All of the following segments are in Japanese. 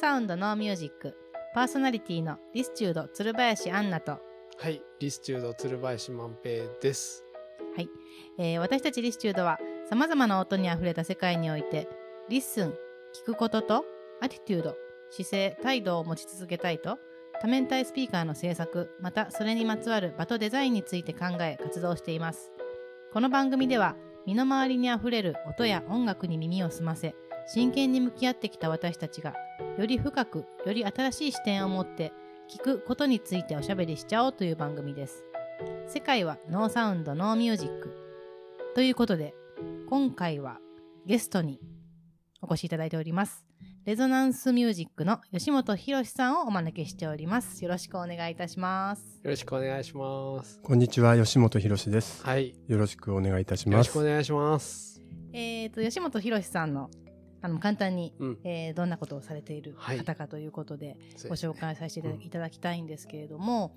Sound No Music。パーソナリティの listude 鶴林安奈と、はい、 listude 鶴林万平です。えー私たち listude はさまざまな音にあふれた世界において listen 聞くことと attitude 姿勢態度を持ち続けたいと多面体スピーカーの制作またそれにまつわる場とデザインについて考え活動しています。この番組では身の回りにあふれる音や音楽に耳を澄ませ真剣に向き合ってきた私たちがより深くより新しい視点を持って聞くことについておしゃべりしちゃおうという番組です世界はノーサウンドノーミュージックということで今回はゲストにお越しいただいておりますレゾナンスミュージックの吉本博さんをお招きしておりますよろしくお願いいたしますよろしくお願いします。こんにちは、吉本博です。はい、よろしくお願いいたしよろします。くお願いします。えー、と吉本博さんのあの簡単に、うん、えーどんなことをされているはい方かということで、ご紹介させていただきたいんですけれども、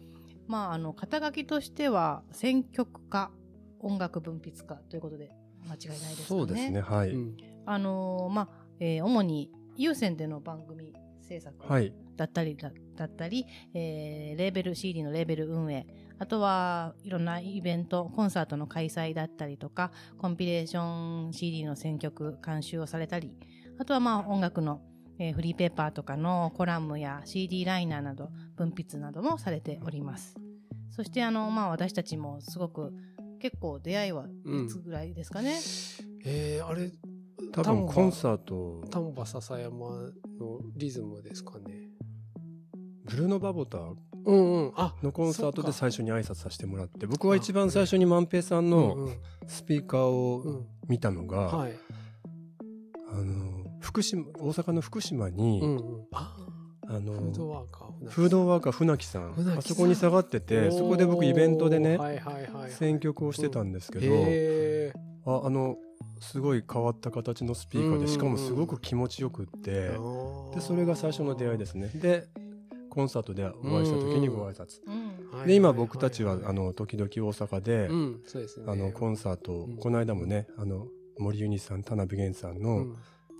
まああの肩書きとしては選曲家音楽文筆家ということで間違いないですかね。そうですね、はい。うんあのーまあ、えー主に有線での番組制作はい。だったりだ,、だったり、えーレーベル CD のレーベル運営あとはいろんなイベントコンサートの開催だったりとかコンピレーション CD の選曲監修をされたりあとはまあ音楽の、えーフリーペーパーとかのコラムや CD ライナーなど文筆などもされております。そしてあの、まあ、私たちもすごく結構出会いはいつぐらいですかね、えー、あれ、多分コンサート、丹波篠山のリズムですかね。ブルーノ・バボタうんうん、あのコンサートで最初に挨拶させてもらって、僕は一番最初に万平さんうんのうん。スピーカーうをん、見たのが、はい。あの、福島、大阪の福島に、うんうん、ああの、フードワーカー。フードワーカー船木さん、あそこに下がってて、そこで僕イベントでねはいはいはいはい。選曲をしてたんですけど、へああの、すごい変わった形のスピーカーで、うんうんうん。しかもすごく気持ちよくって、ー。で、それが最初の出会いですね。で、コンサートでお会いした時にご挨拶。うんはいで、今僕たちは、あの、時々大阪で、うん、そうですね。あの、コンサートをうん。この間もね、あの、森ユニさん、田辺源さんうのん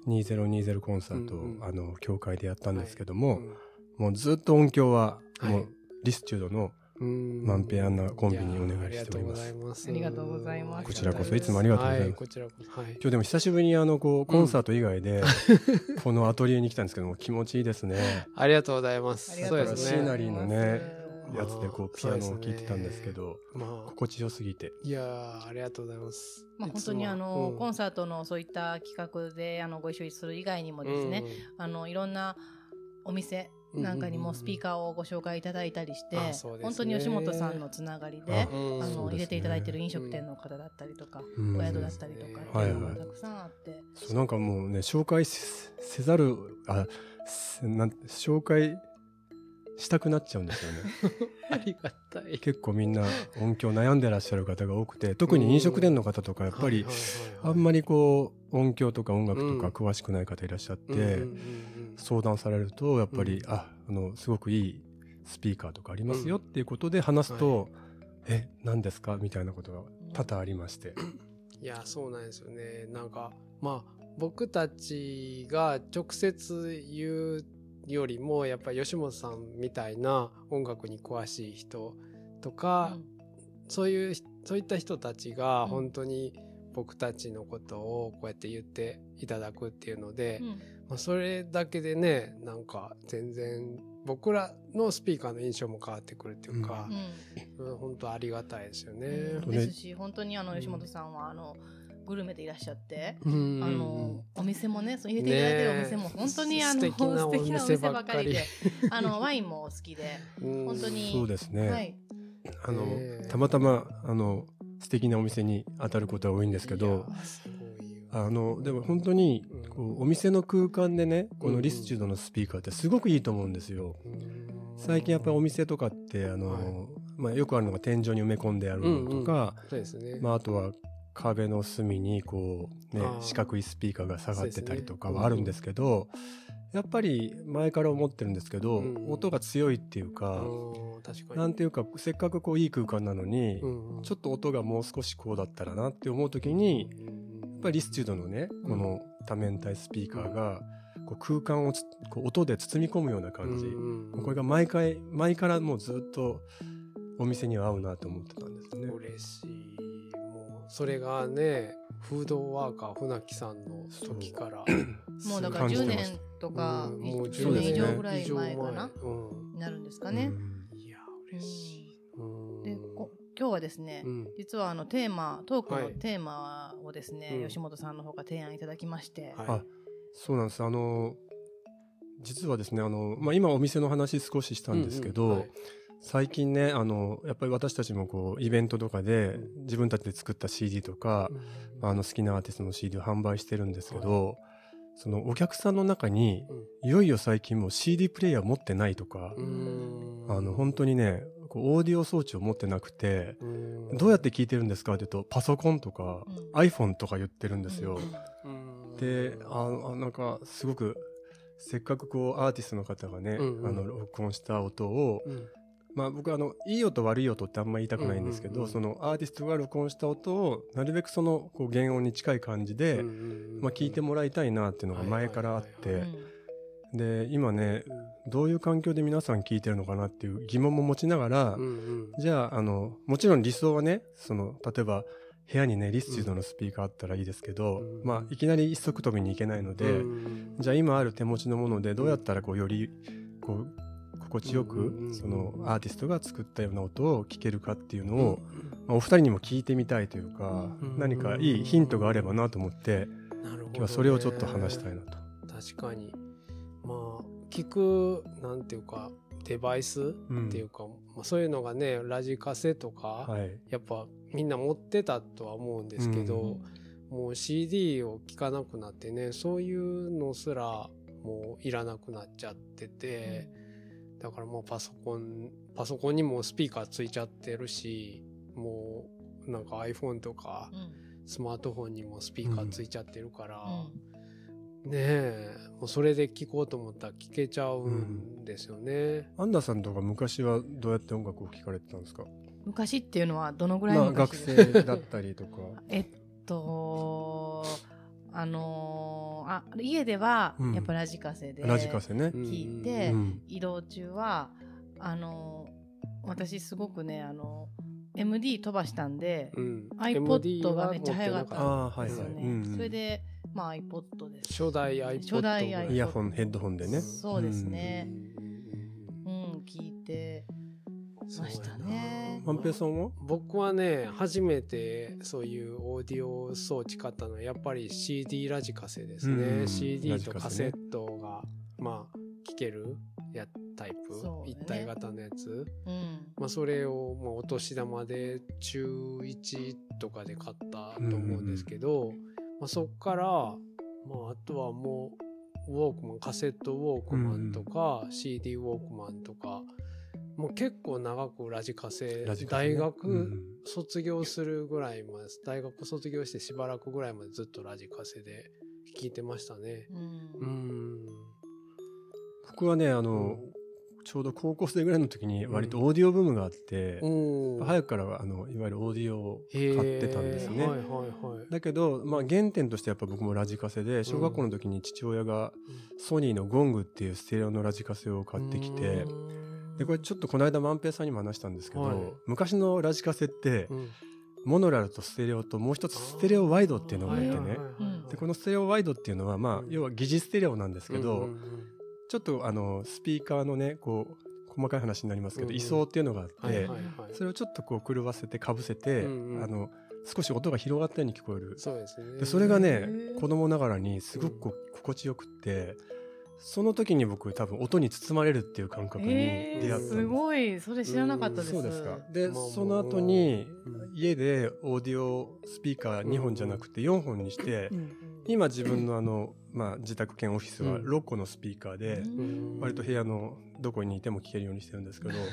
2020コンサートを、うんうん。あの、教会でやったんですけども、うん。もうずっと音響は、はい。もう、リスチュードのうん万平アンナコンビにお願いしておりますありがとうございます。こちらこそいつもありがとうございますはこちらこそ。はい。今日でも久しぶりにあの、こう、コンサート以外で、このアトリエに来たんですけども、気持ちいいですね。ありがとうございます。そうですね。シナリーのねやつでこう、ピアノを聴いてたんですけど、まあ、心地よすぎて。いやーありがとうございます。まあ、本当にあの、うんコンサートのそういった企画であのご一緒する以外にもですね、あのいろんなお店なんかにもスピーカーをご紹介いただいたりして、本当に吉本さんのつながりであの入れていただいてる飲食店の方だったりとか、うんお宿だったりとかってはいいうはいのがたくさんあって、そうなんかもうね、紹介せせざる、あ、せなん紹介したくなっちゃうんですよね。ありがたい。結構みんな音響悩んでらっしゃる方が多くて、特に飲食店の方とかやっぱり、あんまりこう、音響とか音楽とか詳しくない方いらっしゃって、相談されると、やっぱり、うん。あ、あの、すごくいいスピーカーとかありますよっていうことで話すと、え、何ですかみたいなことが多々ありまして。いや、そうなんですよね。なんか、まあ、僕たちが直接言うよりも、やっぱり吉本さんみたいな音楽に詳しい人とか、そういう、そういった人たちがうん。本当に僕たちのことをこうやって言っていただくっていうので、うんまあ、それだけでね、なんか全然僕らのスピーカーの印象も変わってくるっていうかう、ん。うん本当ありがたいですよね。うん。ねですし本当にあの吉本さんはあのグルメでいらっしゃって、うん。あのお店もねそう入れていただいてるお店も本当に、ねえあの素敵なお店素敵なお店ばかりでばあの ワインもお好きで、うん。本当にそうですね。はい、あの、たまたま、あの、素敵なお店に当たることは多いんですけいど、あの、でも本当に、こう、お店の空間でね、このリスチュードのスピーカーってすごくいいと思うんですよ。最近やっぱりお店とかって、あの、はい。まあよくあるのが天井に埋め込んであるのとか、そうですね。まああとは壁の隅にこう、ね四角いスピーカーが下がってたりとかはあるんですけど、やっぱり前から思ってるんですけど、うん。音が強いっていうか、うかに。なんていうか、せっかくこういい空間なのに、うんちょっと音がもう少しこうだったらなって思うときに、やっぱりリスチュードのね、この多面体スピーカーが、ここう空間をつこう音で包み込むような感じ、これが毎回前からもうずっとお店には合うなと思ってたんですね。嬉しい。もうそれがねフードワーカー船木さんの時からもうだから10感じてました年とか、うん。もう10年。以上ぐらい前かな、うん。になるんですかね。うん。いや嬉しい、今日はですね、うん。実はあのテーマトークはい。のテーマをですね、うん。吉本さんの方から提案いただきまして、はい。あそうなんです。あの実はですねあの、まあ、今お店の話少ししたんですけど、うんうん。はい。最近ねあのやっぱり私たちもこうイベントとかでう自分たちで作った CD とか、あの好きなアーティストの CD を販売してるんですけど、そのお客さんの中にいよいよ最近もう CD プレイヤー持ってないとか、うん。あの本当にねこうオーディオ装置を持ってなくて、うん。どうやって聞いてるんですか？って言うとパソコンとか、うん。iPhone とか言ってるんですよ。うん。でああなんかすごくせっかくこうアーティストの方がね、うんうん。あの録音した音を、うん。まあ、僕あのいい音悪い音ってあんま言いたくないんですけど、うんうんうん。そのアーティストが録音した音をなるべくそのこう原音に近い感じで、うんまあ、聞いてもらいたいなっていうのが前からあっはいて、はいで今ねどういう環境で皆さん聞いてるのかなっていう疑問も持ちながら、うんうん。じゃああのもちろん理想はねその例えば部屋にねリスチュードのスピーカーあったらいいですけど、うん。まあ、いきなり一足飛びにいけないので、うんじゃあ今ある手持ちのものでどうやったらこうよりこう心地よくそのアーティストが作ったような音を聞けるかっていうのを、まあお二人にも聞いてみたいというか、うん何かいいヒントがあればなと思ってね。今日はそれをちょっと話したいなと。確かに。まあ聞くなんていうかデバイスうん。っていうか、まあ、そういうのがねラジカセとか、はい。やっぱみんな持ってたとは思うんですけど、もう CD を聴かなくなってねそういうのすらもういらなくなっちゃってて、だからもうパソコンパソコンにもスピーカーついちゃってるしもうなんか iPhone とかうん。スマートフォンにもスピーカーついちゃってるから、うん。ねえ。もうそれで聴こうと思ったら聴けちゃうんですよね。アンダーさんとか昔はどうやって音楽を聴かれてたんですか？昔っていうのはどのぐらいまあ学生だったりとか。えっとあのーあ家ではうん。やっぱラジカセでラジカセね。聞いてうん。移動中はあのー私すごくねあの MD 飛ばしたんで、うん。iPod がめっちゃ早かったああーはいはい。ですよね、うんうん。それでまあ iPod です。初代 iPod 初代 iPod イヤホンヘッドホンでね。そうですうねん。うん聞いて。ましたね。万平さんは？僕はね初めてそういうオーディオ装置買ったのはやっぱり CD ラジカセですね、うん。CD とカセットがまあ聴けるやタイプ、ね。一体型のやつ、うん。まあ、それを、まあ、お年玉で中1とかで買ったと思うんですけど、まあ、そっから、まあ、あとはもうウォークマンカセットウォークマンとか、CD ウォークマンとかもう結構長くラジカセラジカセね。大学、うん卒業するぐらいまで大学卒業してしばらくぐらいまでずっとラジカセで聞いてましたね。うん。うん。僕はねあのちょうど高校生ぐらいの時に割とオーディオブームがあって、おー。早くからあのいわゆるオーディオを買ってたんですね。はいはいはい。だけど、まあ、原点としてやっぱ僕もラジカセで小学校の時に父親がソニーのゴングっていうステレオのラジカセを買ってきてでこれちょっとこの間万平さんにも話したんですけど、はい。昔のラジカセってうん。モノラルとステレオともう一つステレオワイドっていうのがあってね。でこのステレオワイドっていうのはまあうん。要は疑似ステレオなんですけど、うんうんちょっとあのスピーカーのねこう細かい話になりますけど、うんうん。位相っていうのがあって、はいはいはい。それをちょっとこう狂わせてかぶせて、うんうん。あの少し音が広がったように聞こえる。そうですね。でそれがね子供ながらにすごくこう心地よくってその時に僕多分音に包まれるっていう感覚にえー、出会ったんです、すごい。それ知らなかったです、そうですか。でまあその後にうん。家でオーディオスピーカー2本じゃなくて4本にして今自分のあの、まあ、自宅兼オフィスはうん。6個のスピーカーでうん。割と部屋のどこにいても聞けるようにしてるんですけどや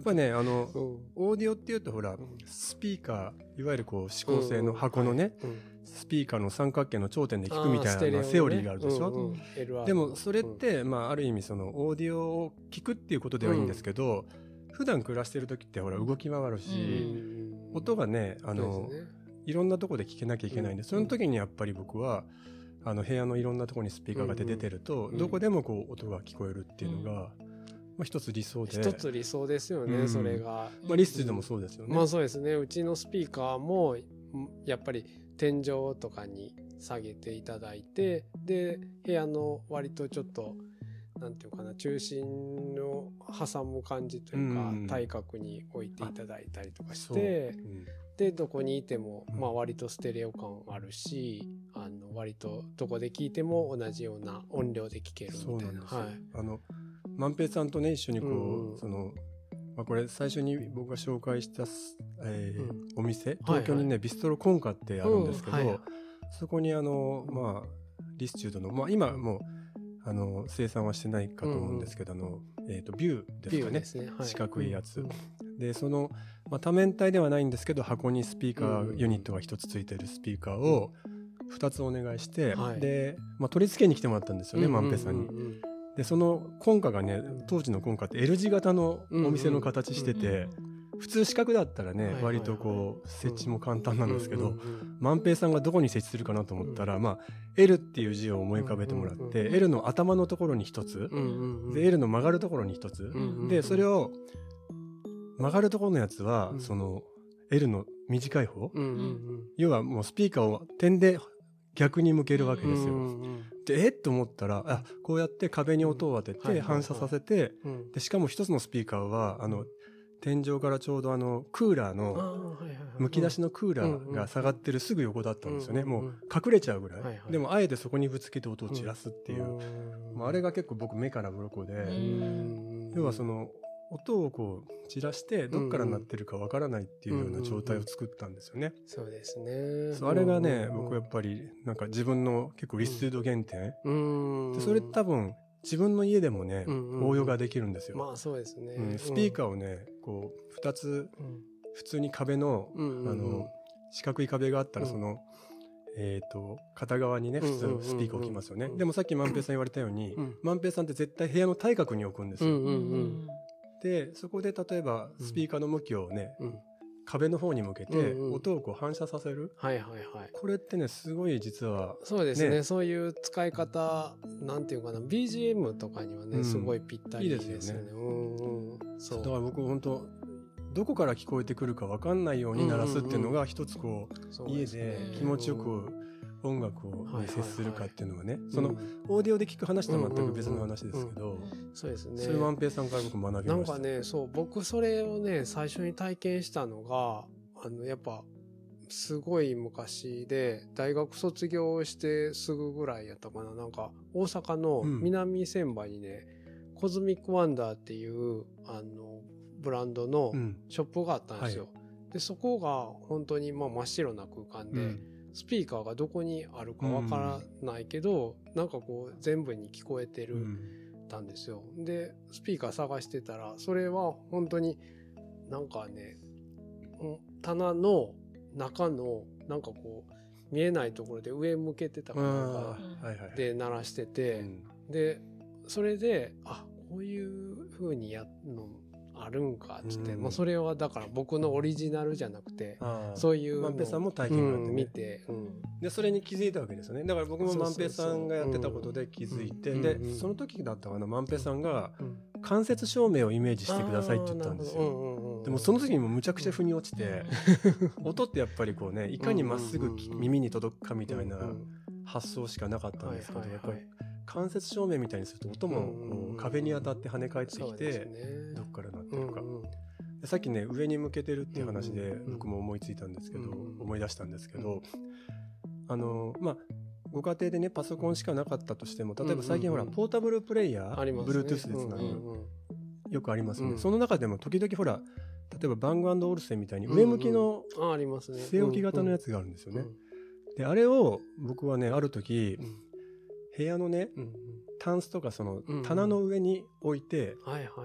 っぱりねあのうん。オーディオっていうとほらんスピーカーいわゆるこう指向性の箱のねうん。スピーカーの三角形の頂点で聞くみたいなセオリーがあるでしょ、でもそれって、まあ、ある意味そのオーディオを聞くっていうことではいいんですけど、普段暮らしてる時ってほら動き回るし、うん。音がねあの、いろんなとこで聞けなきゃいけないんで、うん。その時にやっぱり僕はあの部屋のいろんなところにスピーカーが出てると、うんどこでもこう音が聞こえるっていうのが、まあ、一つ理想で。一つ理想ですよね、うん。それが。まあ、リストでもそうですよね。まあそうですね。うちのスピーカーもんやっぱり天井とかに下げていただいてで部屋の割とちょっとなんていうかな中心を挟む感じというか、うん対角に置いていただいたりとかしてうんでどこにいても、うん。まあ、割とステレオ感あるしあの割とどこで聞いても同じような音量で聞けるそうみたな。ないんですよ。はい。あの万平さんとね一緒にこう、うんそのまあ、これ最初に僕が紹介したす、えーうん。お店はい東京にね、ビストロコンカってあるんですけど、うん。はいそこにあのまあリスチュードのまあ今もうあの生産はしてないかと思うんですけど、あのえっ、とビューですかね。ね。はい。四角いやつ。うん。でその、まあ、多面体ではないんですけど箱にスピーカうん。ーユニットが一つついてるスピーカーを2つお願いして、はい。で、まあ、取り付けに来てもらったんですよね、万平さんに。うううん。でそのコンカがね当時のコンカって L 字型のお店の形してうんて普通四角だったらね割とこう設置も簡単なんですけど万平さんがどこに設置するかなと思ったらまあ L っていう字を思い浮かべてもらって L の頭のところに一つで L の曲がるところに一つでそれを曲がるところのやつはうん。その L の短い方要はもうスピーカーを点で逆に向けるわけうんですよ。でえ？っと思ったらあこうやって壁に音を当てて反射させてうん。でしかも一つのスピーカーはあの天井からちょうどあのクーラーのむき出しのクーラーが下がってるすぐ横だったんですよね。うんもう隠れちゃうぐらい、でもあえてそこにぶつけて音を散らすっていう、うん。まあ、あれが結構僕目から鱗で、うん要はその音をこう散らしてどっから鳴ってるかわからないっていうような状態を作ったんですよね。そうですね。あれがね、うん僕やっぱりなんか自分の結構リストゥード原点、うん。でそれ多分自分の家でもね、うんうん応用ができるんですよ。まあそうですね。うんスピーカーをねこう2つうん普通に壁の,、うんうんうん。あの四角い壁があったらうん。その、えー、と片側にね普うんうんうんうん。通スピーカー置きますよね、うん。でもさっき万平さん言われたように、うん。万平さんって絶対部屋の対角に置くんですよ、うんうんうん。でそこで例えばスピーカーの向きをね、うん壁の方に向けてうんうん。音をこう反射させる、はいはいはい。これってねすごい実はそうですねねそういう使い方なんていうかな BGM とかにはね、うん。すごいぴったりいいでですすよね。よねうんうん。そう。だから僕本当どこから聞こえてくるか分かんないように鳴らすっていうのが一つこうそう家ですね。気持ちよく音楽を接するかっていうのはねうんそのうん。オーディオで聞く話とは全く別の話ですけどそうですね。それ万平さんから僕学びなんました。かねそう僕それをね最初に体験したのがあのやっぱすごい昔で大学卒業してすぐぐらいやったかな。なんか大阪のうん。南船場にね、コズミックワンダーっていうあのブランドのうん。ショップがあったんですよ。でそこが本当にまあ真っ白な空間で、うんスピーカーがどこにあるかわからないけど、なんかこう全部に聞こえてる。うんたんですよ。で、スピーカー探してたら、それは本当になんかね、うん棚の中のなんかこう見えないところで上向けてたかなで鳴らしてて、うんで、それで、あ、こういう風にやるのあるんかっつって、うん。まあそれはだから僕のオリジナルじゃなくて、そういうの万平さんも体験があって見て、うん。でそれに気づいたわけですよね。だから僕も万平さんがやってたことで気づいてうん。でうんその時だったかな万平さんがうん。間接照明をイメージしてくださいって言ったんですよ。うんでもその時にもむちゃくちゃ腑に落ちて音ってやっぱりこうねいかにまっすぐ耳に届くかみたいな発想しかなかったんですけどやっぱり間接照明みたいにすると音も壁に当たって跳ね返ってきてね。どっから鳴ってるか。うんうんでさっきね上に向けてるっていう話で僕も思いついたんですけど思い出したんですけどあのまあご家庭でねパソコンしかなかったとしても例えば最近ほらポータブルプレイヤーね。Bluetooth でつなぐよくありますよね。うん。その中でも時々ほら例えばバングオルセンみたいに上向きの据え置き型のやつつがあるんですよね。であれを僕はねある時部屋のねタンスとかそのうん棚の上に置いて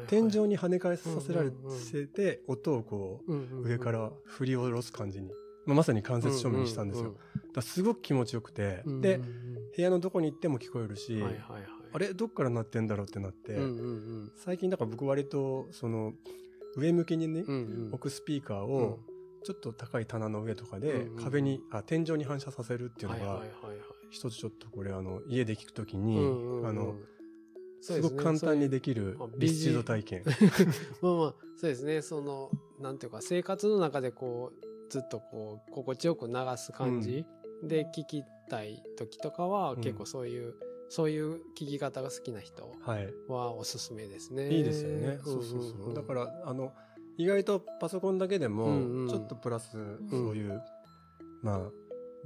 天井に跳ね返させられてて音をこう上から振り下ろす感じに、まあ、まさに間接照明にしたんですよ、だすごく気持ちよくて、で部屋のどこに行っても聞こえるし、あれどっから鳴ってんだろうってなって、最近だから僕割とその上向きにね、置くスピーカーうん。をちょっと高い棚の上とかで壁に、あ天井に反射させるっていうのが一つちょっとこれあの家で聞くときに、うんうんうんあのすごく簡単にできるリスチュード体験。まあまあそうですねそのなんていうか生活の中でこうずっとこう心地よく流す感じで聞きたい時とかは、うん結構そういうそういう聞き方が好きな人はい。はおすすめですね。いいですよね。そうそうそう。だからら、あの、意外とパソコンだけでもうんうん、ちょっとプラス、そういう、まあ、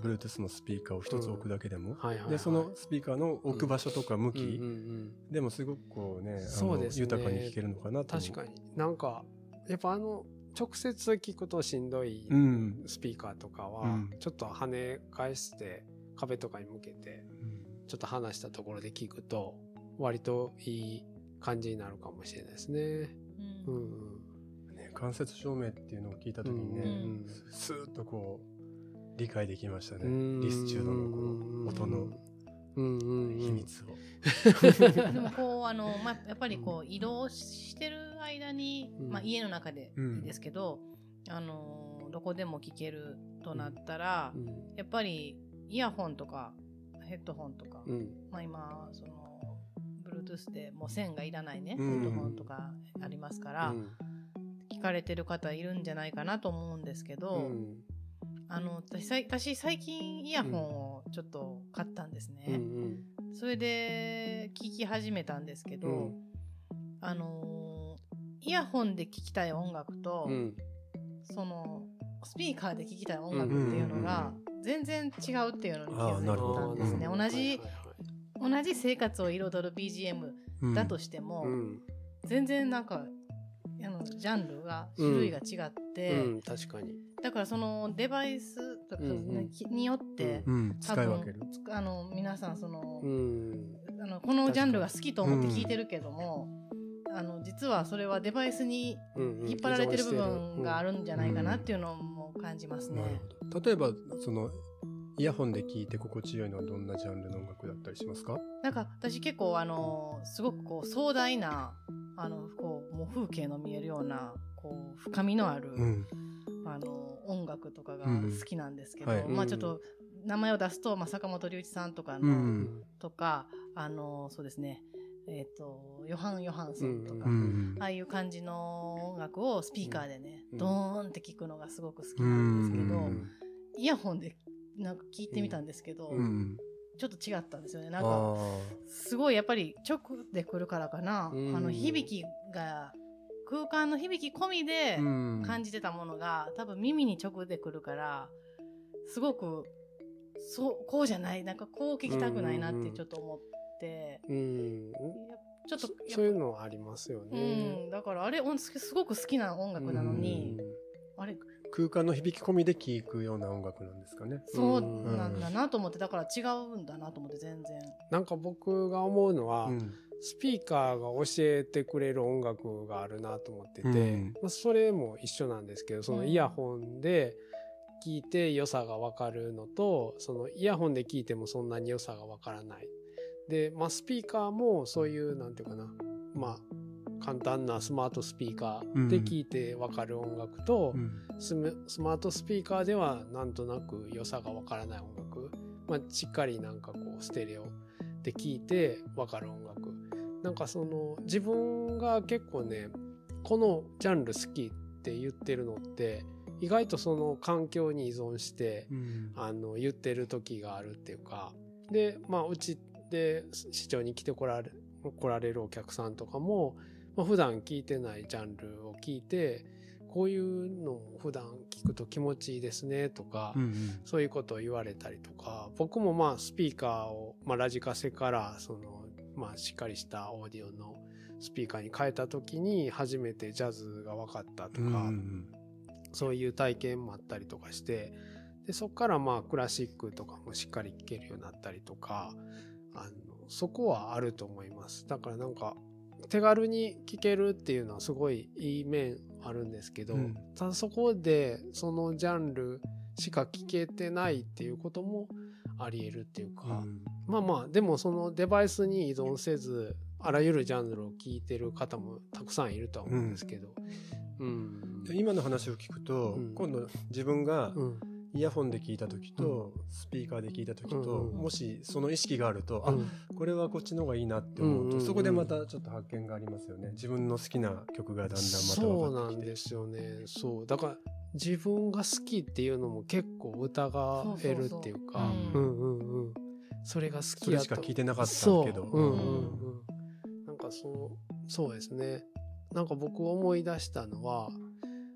Bluetooth のスピーカーを一つ置くだけでも、はいはいはい。で、そのスピーカーの置く場所とか向き、うん。うんうんでもすごくこうね、そうですね。豊かに聞けるのかなと。確かに。なんかやっぱあの直接聞くとしんどいうん。スピーカーとかは、うん。ちょっと跳ね返して壁とかに向けてちょっと離したところで聞くと割といい感じになるかもしれないですね。ううんん。ね間接照明っていうのを聞いたときにね、うん。スーッとこう、理解できましたね。うん。リスチュードのこの音のうんうんうん。秘密を。でもこうあの、まあ、やっぱりこう移動してる間に、うん。まあ、家の中でうんですけど、あのどこでも聞けるとなったら、うん。やっぱりイヤホンとかヘッドホンとか、うん。まあ、今その Bluetooth でもう線がいらないね、うん。ヘッドホンとかありますから、うん。聞かれてる方いるんじゃないかなと思うんですけど、うんあの私私最近イヤホンをちょっと買ったんですね。うんそれで聞き始めたんですけど、うん。あのーイヤホンで聞きたい音楽と、うん。そのスピーカーで聞きたい音楽っていうのが全然違うっていうのに気づいたんですね。うん。同じ、同じ生活を彩る BGM うん。だとしても、うん。全然なんかあのジャンルが種類が違って、うん。確かに。だからそのデバイスとかうん。うんきによって、うん、多分使い分ける。つあの皆さんその、うん。あのこのジャンルが好きと思って聞いてるけども、あの実はそれはデバイスにうんうん。引っ張られてる部分があるんじゃないかなっていうのも感じますね。例えば、その、イヤホンで聞いて心地よいのはどんなジャンルの音楽だったりしますか？なんか私結構あのすごくこう壮大なあのこうもう風景の見えるようなこう深みのある、うん。あの音楽とかがうん好きなんですけど、はいまあちょっと名前を出すと、まあ、坂本龍一さんとかうの、ん。とかあのそうですねえっ、とヨハン・ヨハンソンとか、うん。ああいう感じの音楽をスピーカーでね、うんドーンって聞くのがすごく好きうなんですけど、ん。イヤホンでなんか聞いてみたんですけど、うん。ちょっと違ったんですよね。なあんかあ。すごいやっぱり直で来るからかな、うんあの響きが空間の響き込みでうん感じてたものが、多分耳に直で来るからすごくそうこうじゃないなんかこう聞きたくないなってちょっと思って、うんやちょっとそういうのはありますよね。うん、だからあれすごく好きな音楽なのに、あれ空間の響き込みで聴くような音楽なんですかね。そうなんだなと思ってだから違うんだなと思って全然。なんか僕が思うのは、うん。スピーカーが教えてくれる音楽があるなと思ってて、うん。まあ、それも一緒なんですけどそのイヤホンで聞いて良さが分かるのとそのイヤホンで聞いてもそんなに良さが分からない。で、まあ、スピーカーもそういうなんていうかな。まあ簡単なスマートスピーカーで聞いて分かる音楽と、うん。スマートスピーカーではなんとなく良さがわからない音楽、まあ、しっかりなんかこうステレオで聴いてわかる音楽なんかその自分が結構ねこのジャンル好きって言ってるのって意外とその環境に依存してうん。あの言ってる時があるっていうか。でまあうちで市長に来てこられ来られるお客さんとかも、まあ、普段聞いてないジャンルを聞いてこういうのを普段聞くと気持ちいいですねとか、うんそういうことを言われたりとか。僕もまあスピーカーを、まあ、ラジカセからその、まあ、しっかりしたオーディオのスピーカーに変えた時に初めてジャズが分かったとうんか、うん。そういう体験もあったりとかしてでそこからまあクラシックとかもしっかり聴けるようになったりとかあのそこはあると思います。だからなんか手軽に聴けるっていうのはすごいいい面あるんですけど、うん。ただそこでそのジャンルしか聴けてないっていうこともあり得るっていうか、うん。まあまあでもそのデバイスに依存せずあらゆるジャンルを聴いてる方もたくさんいるとは思うんですけど、うん。で今の話を聞くと、うん。今度自分がうん。イヤホンで聞いた時と、スピーカーで聞いた時と、もしその意識があると、あうん。これはこっちの方がいいなって思うと、そこでまたちょっと発見がありますよね。自分の好きな曲がだんだんまたそうな分かってきて。んですよね。そう。だから自分が好きっていうのも結構疑えるっていうか。そうそうそううんうんうん。それが好きやと。それしか聞いてなかったけどそう。うんうんうん。なんかそうそうですね。なんか僕思い出したのは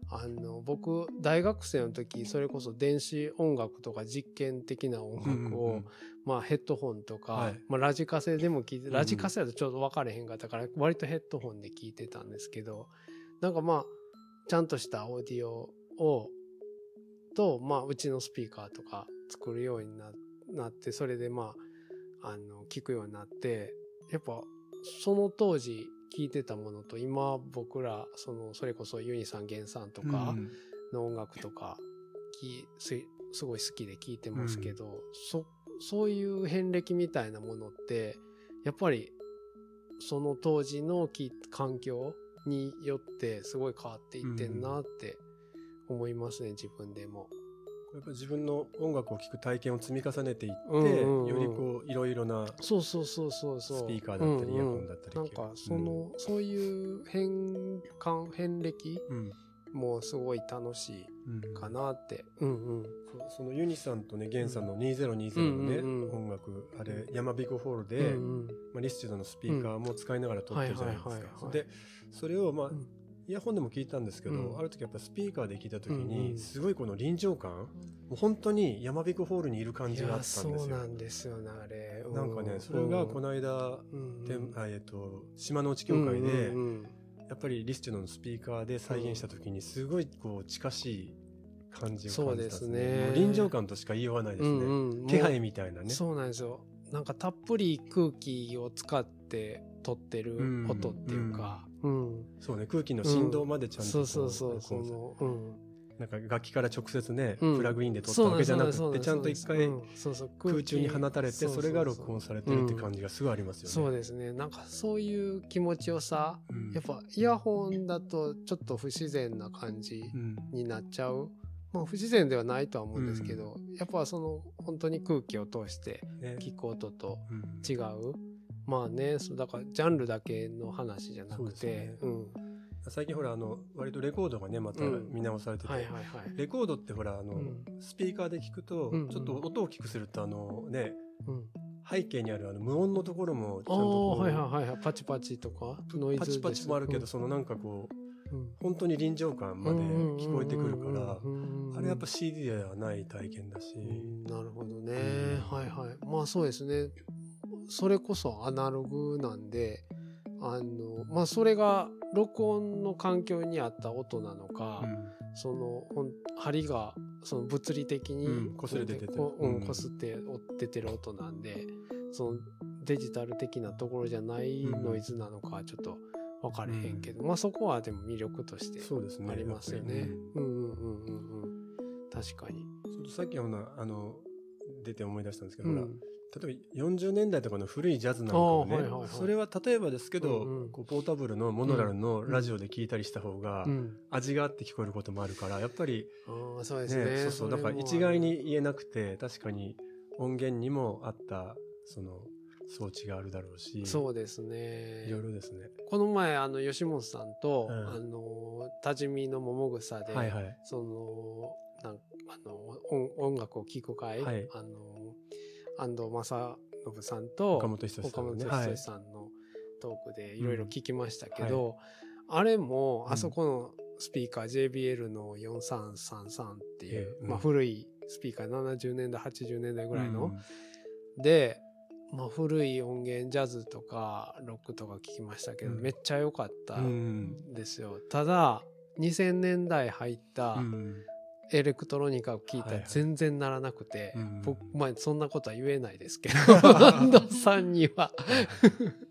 あの僕大学生の時それこそ電子音楽とか実験的な音楽を、うんうんまあヘッドホンとか、はい。まあ、ラジカセでも聞いてんラジカセだとちょっと分かれへんかったから割とヘッドホンで聞いてたんですけどなんかまあちゃんとしたオーディオをと、まあ、うちのスピーカーとか作るようにななってそれでまああの聞くようになってやっぱその当時聞いてたものと今僕らそのそれこそユニさんゲンさんとかうん。の音楽とかきすすごい好きで聞いてますけど、そそういう遍歴みたいなものってやっぱりその当時のき環境によってすごい変わっていってんなって思いますね、自分でも。やっぱり自分の音楽を聴く体験を積み重ねていって、うんうんうん。よりこういろいろなそうそうそうそう。スピーカーだったりうんうん。イヤホンだったりなんかその、そういう変換遍歴うん。もすごい楽しうん。いかなって。うんうん。そうそのユニさんとねゲンさんの2020のね、うんうんうん。音楽あれ山ビコホールで、うんうん。まあ、リスチュードのスピーカーも使いながら撮ってるじゃないですか、でそれをまあ、うんイヤホンでも聞いたんですけど、うん。ある時やっぱスピーカーで聞いた時うんうん。にすごいこの臨場感、もう本当に山ビコホールにいる感じがあったんですよ。そうなんですよねあれ。うなんかねそれがこの間、うんてんあえっと島の内協会で、うんうんやっぱりリスチュのスピーカーで再現した時にすごいこう近しい感じを感じたんですそうですね。臨場感としか言いようがないですね、うんうん。気配みたいなね。そうなんですよ。なんかたっぷり空気を使って撮ってる音っていうか、うん。そうね空気の振動までちゃんとこそうそうそうそこの、うん、なんか楽器から直接ね、うん。プラグインで撮ったわけじゃなくてちゃんと一回空中に放たれてそれが録音されてるって感じがすごいありますよね。そうですね。なんかそういう気持ちよさうん。やっぱイヤホンだとちょっと不自然な感じうん。になっちゃう、まあ不自然ではないとは思うんですけど、やっぱその本当に空気を通してね。聞く音とうん。違うまあねだからジャンルだけの話じゃなくてうん。最近ほらあの割とレコードがねまたうん。見直されてて、レコードってほらあの、うん。スピーカーで聞くと、ちょっと音を聞くするとあのねうん。背景にあるあの無音のところもちゃんとこうはいはいはいはい。パチパチとかノイズパチパチもあるけど、そのなんかこううん。本当に臨場感まで聞こえてくるから、あれやっぱ CD ではない体験だし、うん。なるほどね、うん。はいはい。まあそうですねそれこそアナログなんであのまあそれが録音の環境にあった音なのか、そのほん針がその物理的にこううんって出てる音なんでそのデジタル的なところじゃないうんノイズなのかはちょっと分かれへんけど、まあそこはでも魅力としてそうですねありますよね。やっぱりうんうんうんうんうん。確かに。ちょっとさっきほなあの出て思い出したんですけど、うん。ほら例えば40年代とかの古いジャズなんかをね、はいはいはい。それは例えばですけど、うんうん。こうポータブルのモノラルのラジオで聞いたりした方がうん。味があって聞こえることもあるからやっぱりああそうですね。ね。そうそう。だから一概に言えなくて確かに音源にもあったその装置があるだろうしそうですね。いろいろですね。この前あの吉本さんと、うん。あの多治見の桃草で、はいはい。そのなんあの音音楽を聴く会、はい。あの安藤正信さんと岡本久志さんのトークでい。ろいろ聞きましたけど、あれもうん。あそこのスピーカー JBL の4333っていう、まあ、古いスピーカー70年代80年代ぐらいの、うん。で、まあ、古い音源ジャズとかロックとか聞きましたけど、うん。めっちゃ良かったうんんですよ、ただ2000年代入ったうんエレクトロニカを聞いたはいはい。ら全然ならなくて、うん僕まあそんなことは言えないですけど 安藤さんには。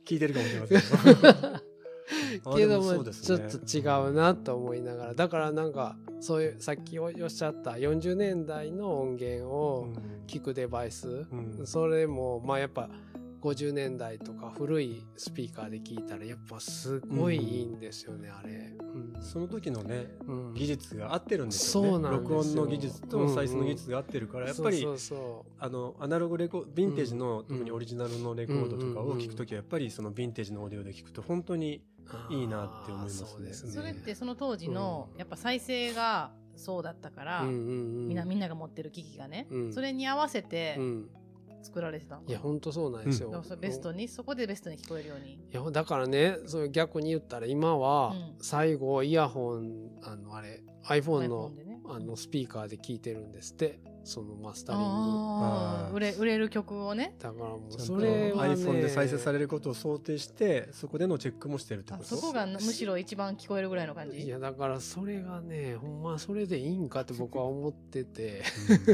聞いてるかもしれません けどもちょっと違うなと思いながらだからなんかそういうさっきおっしゃった40年代の音源をうん。聞くデバイス、うん。それもまあやっぱ50年代とか古いスピーカーで聞いたらやっぱすごいいいんですよね、あれ、うん。その時のねうん。技術が合ってるんですよね。そう録音の技術と再生の技術が合ってるから、やっぱりそうそうそあのアナログレコヴィンテージの、うん。特にオリジナルのレコードとかを聞くときはやっぱりそのヴィンテージのオーディオで聞くと本当にういいなって思いますね。そすね。それってその当時のうん。やっぱ再生がそうだったから、うんうんうん。みんなみんなが持ってる機器がね、うん。それに合わせてうん作られてたいやほんとそうなんですよ、だからそれベストにそこでベストに聞こえるように。いやだからねそれ逆に言ったら今はうん。最後イヤホンあのあれ iPhone のあのスピーカーで聞いてるんですってそのマスタリング。売れ売れる曲をね。だからもうそれはね。iPhone で再生されることを想定してそこでのチェックもしてるってあことそこがむしろ一番聞こえるぐらいの感じ。いやだからそれがねほんまそれでいいんかって僕は思ってて。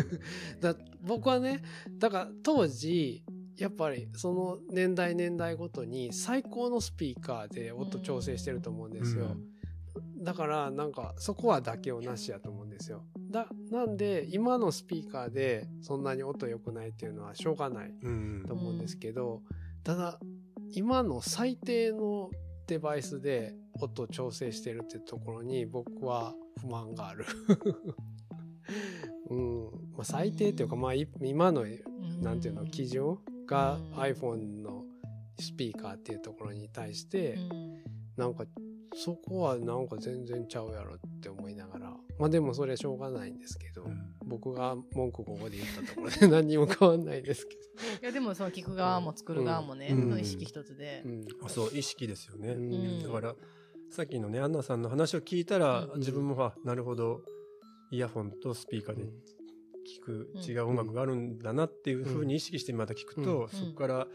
だ僕はねだから当時やっぱりその年代年代ごとに最高のスピーカーで音調整してると思うんですよ、だからなんかそこは妥協なしやと思うんですよ。だなんで今のスピーカーでそんなに音良くないっていうのはしょうがないうん。と思うんですけど、ただ今の最低のデバイスで音調整してるってところに僕は不満がある。うん。まあ、最低っていうか、まあ、い今のなんていうの基準？がうん。iPhone のスピーカーっていうところに対してうん。なんかそこはなんか全然ちゃうやろって思いながら。まあでもそれしょうがないんですけど、うん。僕が文句ここで言ったところで何にも変わんないですけいやでもその聞く側も作る側もね、うん。意識一つで。ど。、うん。あそう意識ですよね、うん。だからさっきのねアンナさんの話を聞いたら、うん。自分もあなるほどイヤホンとスピーカーで聞くうん違う音楽があるんだなっていうふうに意識してまた聞くと、うん。そこから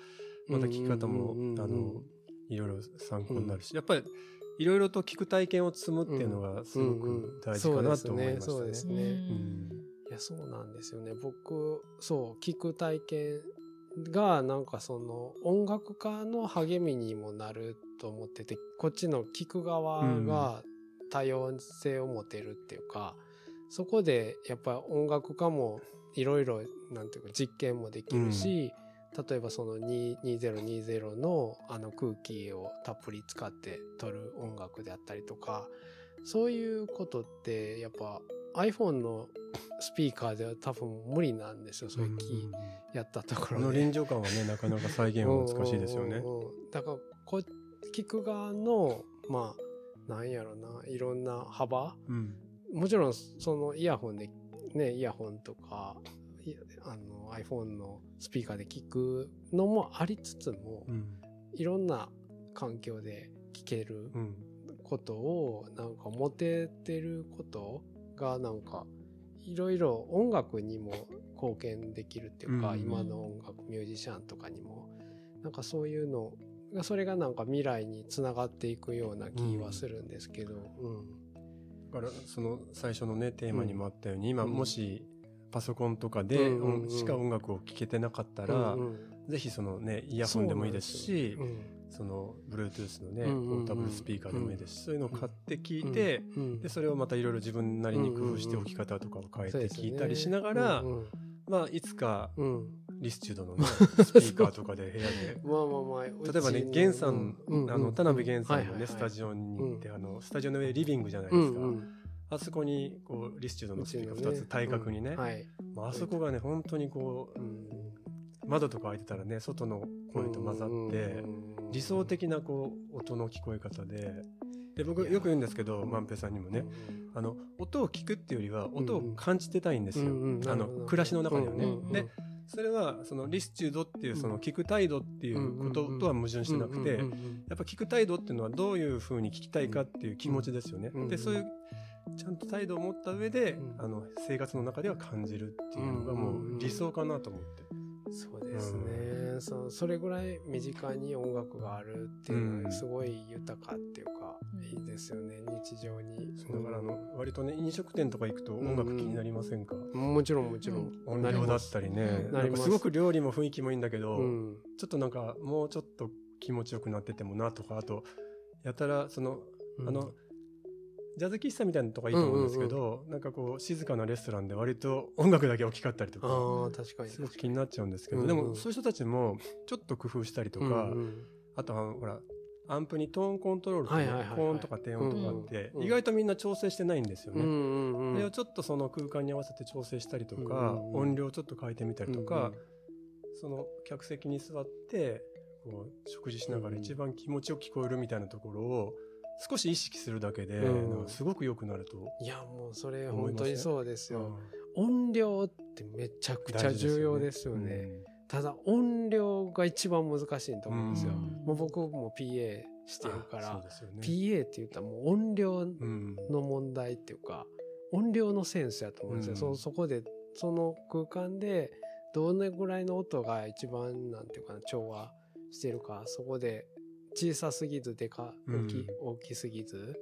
また聞き方も、うん。あのいろいろ参考になるし、やっぱりいろいろと聞く体験を積むっていうのがすごく大事かなと思いましたね。そうですね。うん。いやそうなんですよね。僕そう聞く体験がなんかその音楽家の励みにもなると思っててこっちの聞く側が多様性を持てるっていうか、そこでやっぱ音楽家もいろいろなんていうか実験もできるし、例えばその2 2020のあの空気をたっぷり使って撮る音楽であったりとかそういうことってやっぱ iPhone のスピーカーでは多分無理なんですよそういうやったとこころで。の臨場感はねなかなか再現は難しいですよね。うんだからこ聞く側のまあなんやろないろんな幅うんもちろんそのイヤホンでねイヤホンとかいあの iPhone のスピーカーで聞くのもありつつも、うんいろんな環境で聞けるうんことをなんか持ててることがなんかいろいろ音楽にも貢献できるっていうか、うん。今の音楽ミュージシャンとかにも。なんかそういうのがそれがなんか未来につながっていくような気はするんですけど、うん。だからその最初のねテーマにもあったように、今うん。もしパソコンとかでうんうんうん。しか音楽を聴けてなかったら、うんぜひそのねイヤホンでもいいですしうんその Bluetooth のね、うんうんうんポータブルスピーカーでもいいです。し、そういうのを買って聞いて、うんでそれをまたいろいろ自分なりに工夫して置き方とかを変えて聞いたりしながら、うんまあいつかうん。うんリスチュードのね スピーカーとかで部屋で。まあまあまあ例えばね源さん、あの田辺源さんのね、スタジジオに行って、あのスタジオの上リビングじゃないオですか、あそこにこうリスチュードのスピーカー2つ対角にね、はい。まああそこがね本当にこううん窓とか開いてたらね外の声と混ざって理想的なこう音の聞こえ方でで僕よく言うんですけど万平さんにもねあの音を聞くっていうよりは音を感じてたいんですよ、あの暮らしの中ではね、でそれはそのリスチュードっていうその聞く態度っていうこととは矛盾してなくて、やっぱ聞く態度っていうのはどういうふうに聞きたいかっていう気持ちですよね。うんでそういうちゃんと態度を持った上で、うん。あの生活の中では感じるっていうのがもう理想かなと思って。そうですね、そそれぐらい身近に音楽があるっていうのうん。はすごい豊かっていうか、うん。いいですよね。日常に。だからあの割とね飲食店とか行くと音楽気になりませんか、もちろんもちろん、音量だったりね、うんなります。なんかす。ごく料理も雰囲気もいいんだけど、うん。ちょっとなんかもうちょっと気持ちよくなっててもなとかあとやたらその、あのジャズ喫茶みたいなとこはいいと思うんですけど、なんかこう静かなレストランで割と音楽だけ大きかったりとかああ確かに。すごく気になっちゃうんですけど、うんでもそういう人たちもちょっと工夫したりとか、あとはほらアンプにトーンコントロールとか、高音とか低音とかあって、うん意外とみんな調整してないんですよね。それをちょっとその空間に合わせて調整したりとか、音量ちょっと変えてみたりとか、その客席に座ってこう食事しながら一番気持ちよく聞こえるみたいなところを少し意識するだけで、うん。すごく良くなるといやもうそれ本当にそうですよ、うん音量ってめちゃくちゃ重要ですよね。ただ音量が一番難しいと思うんですよ、うん。もう僕も PA してるからね。PA って言ったらもう音量うん。の問題っていうか音量のセンスやと思うんですよ、うん。そそこでその空間でどのぐらいの音が一番なんていうかな調和してるかそこで小さすぎずでか大き,、うん大きすぎず、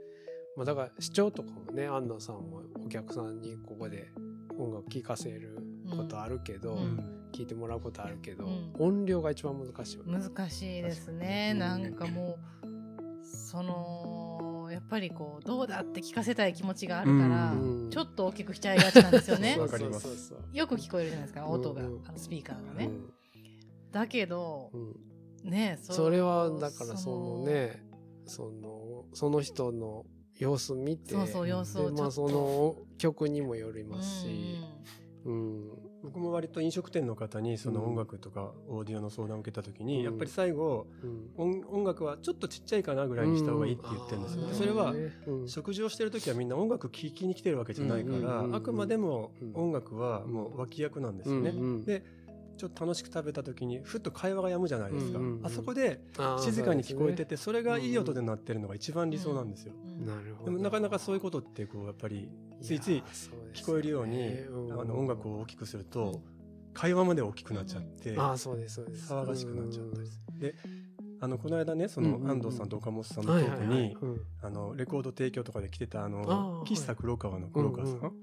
まあ、だから視聴とかもねアンナさんもお客さんにここで音楽聴かせることあるけど、うん。聞いてもらうことあるけど、うん。音量が一番難しいよね。難しいですね。うんなんかもう、その、やっぱりこう、どうだって聞かせたい気持ちがあるから、うん。ちょっと大きくしちゃいがちなんですよね。よく聞こえるじゃないですか、音が、うんうん。あのスピーカーがね。うん。だけどう、んねそれはだからその、ね。そのその人の様子見て。そうそう、様子でまあ。その曲にもよりうんますし、うん。僕も割と飲食店の方にその音楽とかオーディオの相談を受けた時に、うん。やっぱり最後うん。音音楽はちょっとちっちゃいかなぐらいにした方がいいって言ってるんですよ、うん。それはうん。食事をしてる時はみんな音楽聴きに来てるわけじゃないから、うん。うん。うん。あくまでもうん。音楽はもう脇役なんですよね、うんうん。でちょっと楽しく食べた時にふっと会話が止むじゃないですか、うんうんうん。あそこで静かに聞こえてそてそれがいい音で鳴ってるのが一番理想なんですよ、なるほどでもなかなかそういうことってこうやっぱりついつい聞こえるように、あの音楽を大きくすると会話まで大きくなっちゃって、ああそうですそうです。騒がしくなっちゃったりする。であのこの間ねそのうんうんうん。安藤さんと岡本さんのトークにあのレコード提供とかで来てたああのー喫茶黒川の黒川さん、うんうん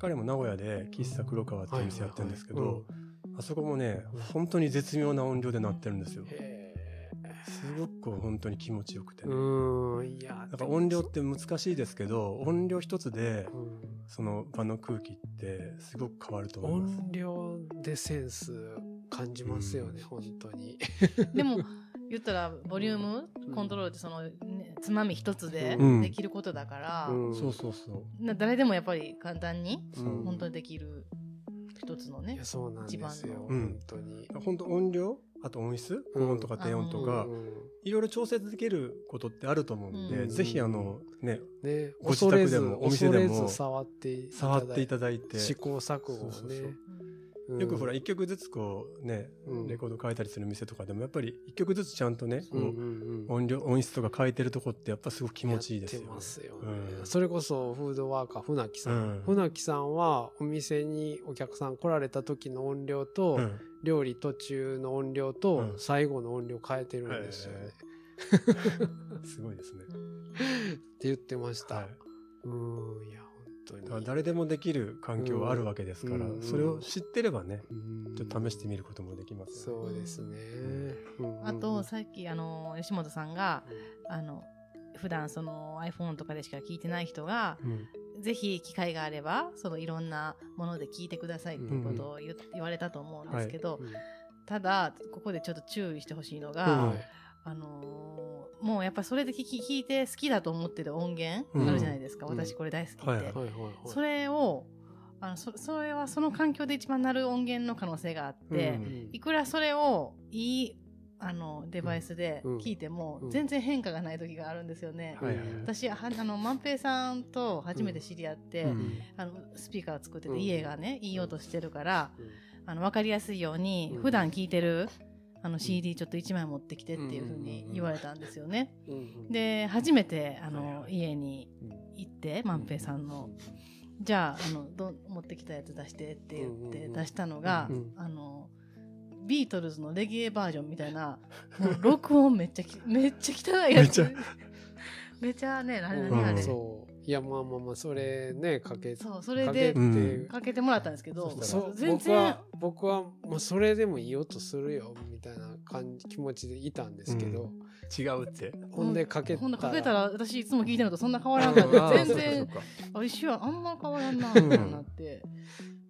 彼も名古屋で喫茶黒川っていう店やってるんですけど、はいはいはいあそこもね本当に絶妙な音量で鳴ってるんですよ、へすごく本当に気持ちよくてーね、うんいやだから音量って難しいですけど音量一つでうん。その場の空気ってすごく変わると思います。音量でセンス感じますよね、本当に。でも、言ったら、ボリュームコントロールって、その、ねつまみ一つでうん。できることだから、うん。そうそうそう。な誰でもやっぱり簡単に、う。ん本当にできる一つのねいや。そうなんですよ、本当に。本当音量？あと音質？高音とか低音とか、うん。いろいろ調節できることってあると思うんで、うん。ぜひあのねね、ご自宅でもお店でも恐れず触っていただ触っていただいて。試行錯誤をねよくほら一曲ずつこうね、うん。レコード変えたりする店とかでもやっぱり一曲ずつちゃんとね、音量音質とか変えてるとこってやっぱすごく気持ちいいですよ、やってますよそれこそフードワーカー船木さん、うん船木さんはお店にお客さん来られた時の音量と、うん。料理途中の音量とうん。最後の音量変えてるんですよね、へ すごいですね、って言ってました、はい、うんいや。本当に。誰でもできる環境はあるわけですから、うんそれを知ってればねうん。ちょっと試してみることもできますよね。そうですね、うん。あと、さっき、あの、吉本さんが、あの、普段その iPhone とかでしか聞いてない人が、うん。ぜひ機会があれば、そのいろんなもので聞いてくださいっていうことを言,、言われたと思うんですけど、うん。ただ、ここでちょっと注意してほしいのが、あのーもうやっぱそれで聞き聞いて好きだと思ってる音源うん。あるじゃないですか、うん。私これ大好きって、はいはいはいはい。はいそれをあのそそれはその環境で一番なる音源の可能性があって、うん。いくらそれをいいあのデバイスでうん。聞いてもうん。全然変化がない時があるんですよね。はいはい私はあの万平さんと初めて知り合って、うん。あのスピーカーを作ってて、うん。家がねいい音してるからうん。あの分かりやすいように、うん。普段聴いてるあの CD ちょっと1枚持ってきてっていうふうに言われたんですよね。うんで初めてあの、家に行って万平さんの、じゃああのど持ってきたやつ出してって言って出したのが、うんあのビートルズのレゲエバージョンみたいなもう録音めっちゃきめっちゃ汚いやつめっちゃねあれあれ、うん。そう。いやまあまあまあそれねかけそうそれかでけうん。てかけてもらったんですけど全然。僕は僕はまあそれでもいい音するよみたいな感じ気持ちでいたんですけど、違うって。ほんでかけたほんでかけたらら私いつも聞いてるのとそんな変わらんかった全然あ一緒やあんま変わらんなみたいになって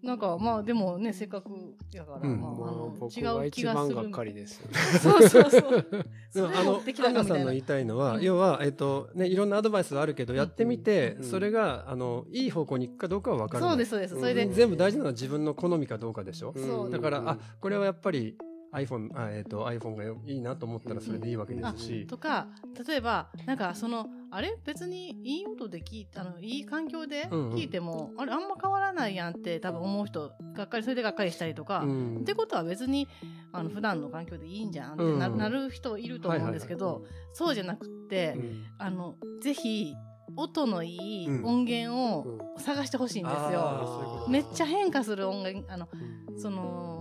なんかまあでもねせっかくやから、うん。まあ、あまあの僕違う気がする。番がっかりです。そうそうそう。でもあの持ってきたアンナさんの言いたいのは、うん。要は、えっとね、いろんなアドバイスはあるけど、やってみて、うん。それがあのいい方向に行くかどうかは分からないそうですそうです。それで、うん。全部大事なのは自分の好みかどうかでしょ、そう。だから、うんあこれはやっぱり iPhone, あ、えっと iPhone がいいなと思ったらそれでいいわけですし、とか例えばなんかそのあれ？別にいい音で聞いあのいい環境でうんうん。聞いても、あれあんま変わらないやんって多分思う人がっかりそれでがっかりしたりとか、うん。ってことは別にあの普段の環境でいいんじゃんってな,、うん。なる人いると思うんですけど、そうじゃなくって、うん。あのぜひ音のいいうん。音源をうん。探してほしいんですあよ。ういうことめっちゃ変化する音楽あのうん。その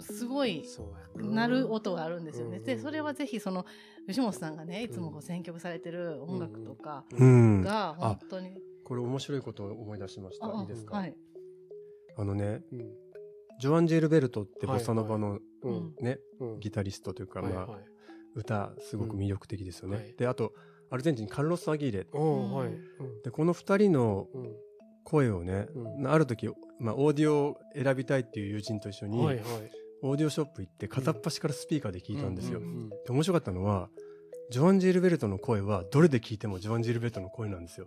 すごいな鳴る音があるんですよね。うん。でそれはぜひその吉本さんがねいつもこう選曲されてる音楽とかうん。が本当に、これ面白いことを思い出しました。いいですか、はい、あのねうん。ジョアン・ジェルベルトってボサノバのうん。ね、うん。ギタリストというか、まあはい。はい歌すごく魅力的ですよね、うんはい。であとアルゼンチンカルロス・アギーレ。でこの2人のうん。声をね、うん。ある時、まあ、オーディオを選びたいっていう友人と一緒に、はいはいオーディオショップ行って片っ端からスピーカーで聞いたんですよ、で面白かったのはジョアン・ジェルベルトの声はどれで聞いてもジョアン・ジェルベルトの声なんですよ。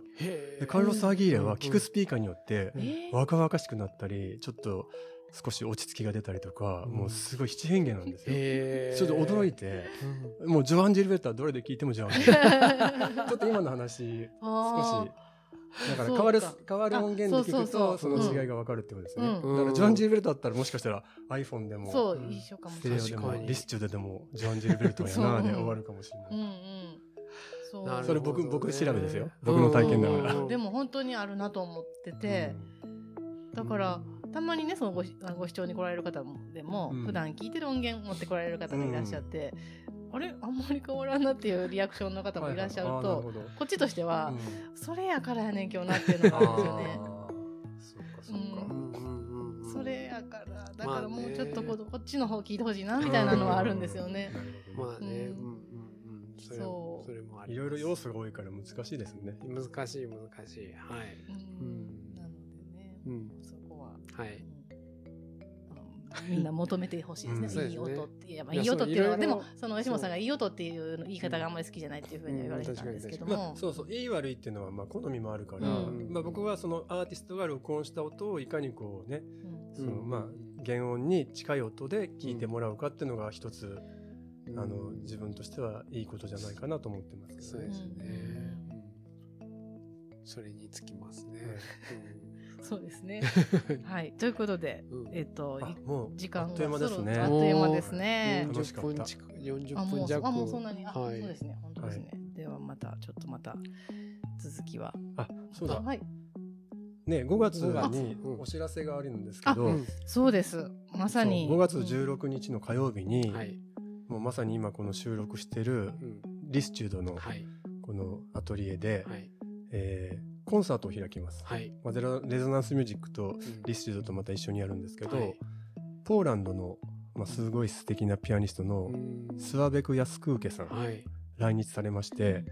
でカルロス・アギーレうんは聞くスピーカーによって若々しくなったりちょっと少し落ち着きが出たりとか、うん。もうすごい七変化なんですよ、ちょっと驚いてうんもうジョアン・ジェルベルトはどれで聞いてもジョアン・ジェルベルト。ちょっと今の話少しだから変わる変わる音源で聞くあそうそう。とその違いが分かるってことですね、うん。だからジョアン・ジェルベルトだったらもしかしたら iPhone でもそう、うん。一緒かもスしれない。テレオでも確かに。リスチューでもジョアン・ジェルベルトやなで終わるかもしれない、う。んうん。それ僕僕調べですよ。僕の体験だから。うんでも本当にあるなと思ってて、だからたまにねそのごご視聴に来られる方もでも、うん。普段聞いてる音源持ってこられる方がいらっしゃって、あれ？あんまり変わらんなっていうリアクションの方もいらっしゃると、はいはいこっちとしては、うん。それやからやねん今日なっていうのがあるんですよね。そうかそうか、うん。うんうんうんうんそれやからだからもうちょっとこ,、こっちの方聞いてほしいなみたいなのはあるんですよね。まあね、うん。うんうんうん、そう。それもいろいろ要素が多いから難しいですね。難しい難しい。はい、うん。うんなのでね、うん。そこは、はい。うんみんな求めてほしいですね。うん。いい音って言えばいやいい音っていうのは。でもその吉本さんがいい音っていう言い方があんまり好きじゃないっていうふうには言われてたんですけどまあも、そうそういい悪いっていうのはまあ好みもあるから、うん。まあ、僕はそのアーティストが録音した音をいかにこうねうん。そのうん。まあ原音に近い音で聞いてもらうかっていうのが一つ、うん。あの自分としてはいいことじゃないかなと思ってますけどね。そうですね、それにつきますね、そうですね。はい。ということで、うん。えっと時間あっという間がですね。そろあっという間ですね。40分近く。40あもう分弱。あもうそんなにあ、はい。そうですね。本当ですね。ではまたちょっとまた続きは。あそうだ。あはい。ね5月あにうん。お知らせがあるんですけど、うんそうです。まさに。5月16日の火曜日に、はい、もうまさに今この収録してるうん。リスチュードのはい。このアトリエで、はい。えーコンサートを開きます。はい。まあ、レゾナンスミュージックとうん。リスチュードとまた一緒にやるんですけど、はい。ポーランドの、まあ、すごい素敵なピアニストのうん。スワベク・ヤスクーケさん、はい。来日されまして、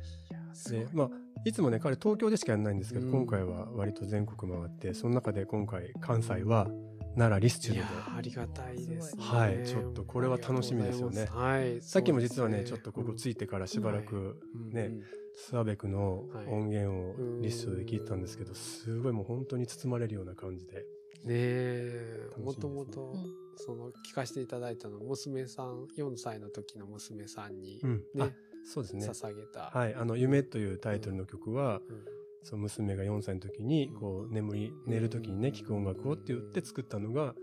でまあ、いつもね彼東京でしかやらないんですけど、うん。今回は割と全国回ってその中で今回関西は奈良リスチュードで。ーありがたいですね。はいちょっとこれは楽しみですよね。はい。さっきも実はねちょっとここついてからしばらくうん。ね、スワベクのはい。音源をうんリストで聞いたんですけど、すごいもう本当に包まれるような感じで。ねえ。もともとうん。その聞かせていただいたの娘さん4歳の時の娘さんにうん。そうですね。捧げた。はい、あの夢というタイトルの曲は、うん。その娘が4歳の時にうん。こう眠り寝る時にね聴く音楽をって言って作ったのが、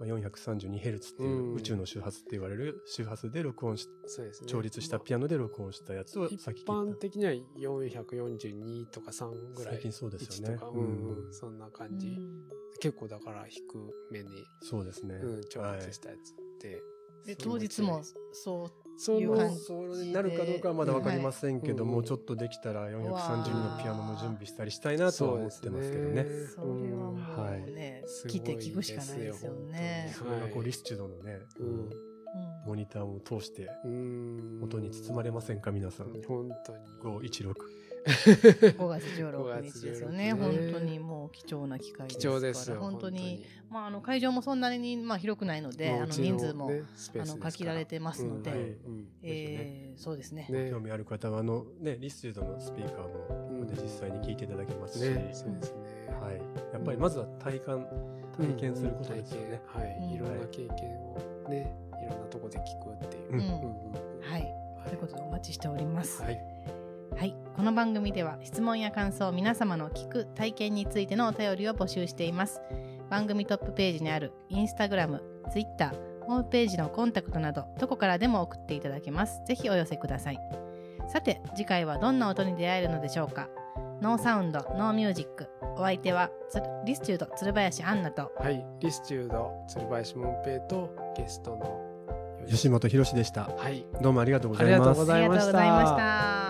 まあ、432Hz っていううん。宇宙の周波数って言われる周波数で録音しそうですね。調律したピアノで録音したやつを一さっき聞般いた的には442とか3ぐらい。最近そうですよね。1とか、ううん。んうん、そんな感じ、うん。結構だから低めに、そうですね、うん、調はい。律したやつって、でそんな当日もそうそのそうなるかどうかはまだ分かりませんけども、はいちょっとで。きたら432のピアノも準備したりしたい。なとは思ってますけどね。それはもはうね、すごい来て聞くしかないですよね。それがこうリスチュードのね、うん。うん。モニターを通してうん。音に包まれませんか皆さん。本当に。516。5月16日ですよね。5月本16当にもう貴重な機会です貴から。重ですよ本当に、まあ、あの会場もそんなに、まあ、広くないので、あの人数も、あの限られてますので、えーそうですね。ね。興味ある方はあのねリスチュードのスピーカーもここで実際に聞いていただけますし、ねそうですね。はい。やっぱりまずは体感体験することですよね。はい、うん。いろんな経験をねいろんなとこで聞くっていう、はい。ということでお待ちしております。はいはい、この番組では質問や感想皆様の聞く体験についてのお便りを募集しています。番組トップページにあるインスタグラム、ツイッター、ホームページのコンタクトなどどこからでも送っていただけます。ぜひお寄せください。さて次回はどんな音に出会えるのでしょうか。 No Sound, No Music。お相手はつ listude 鶴林安奈と。はい、 listude 鶴林万平とゲストの吉本宏でした。はい。どうもありがとうございました。ありがとうございました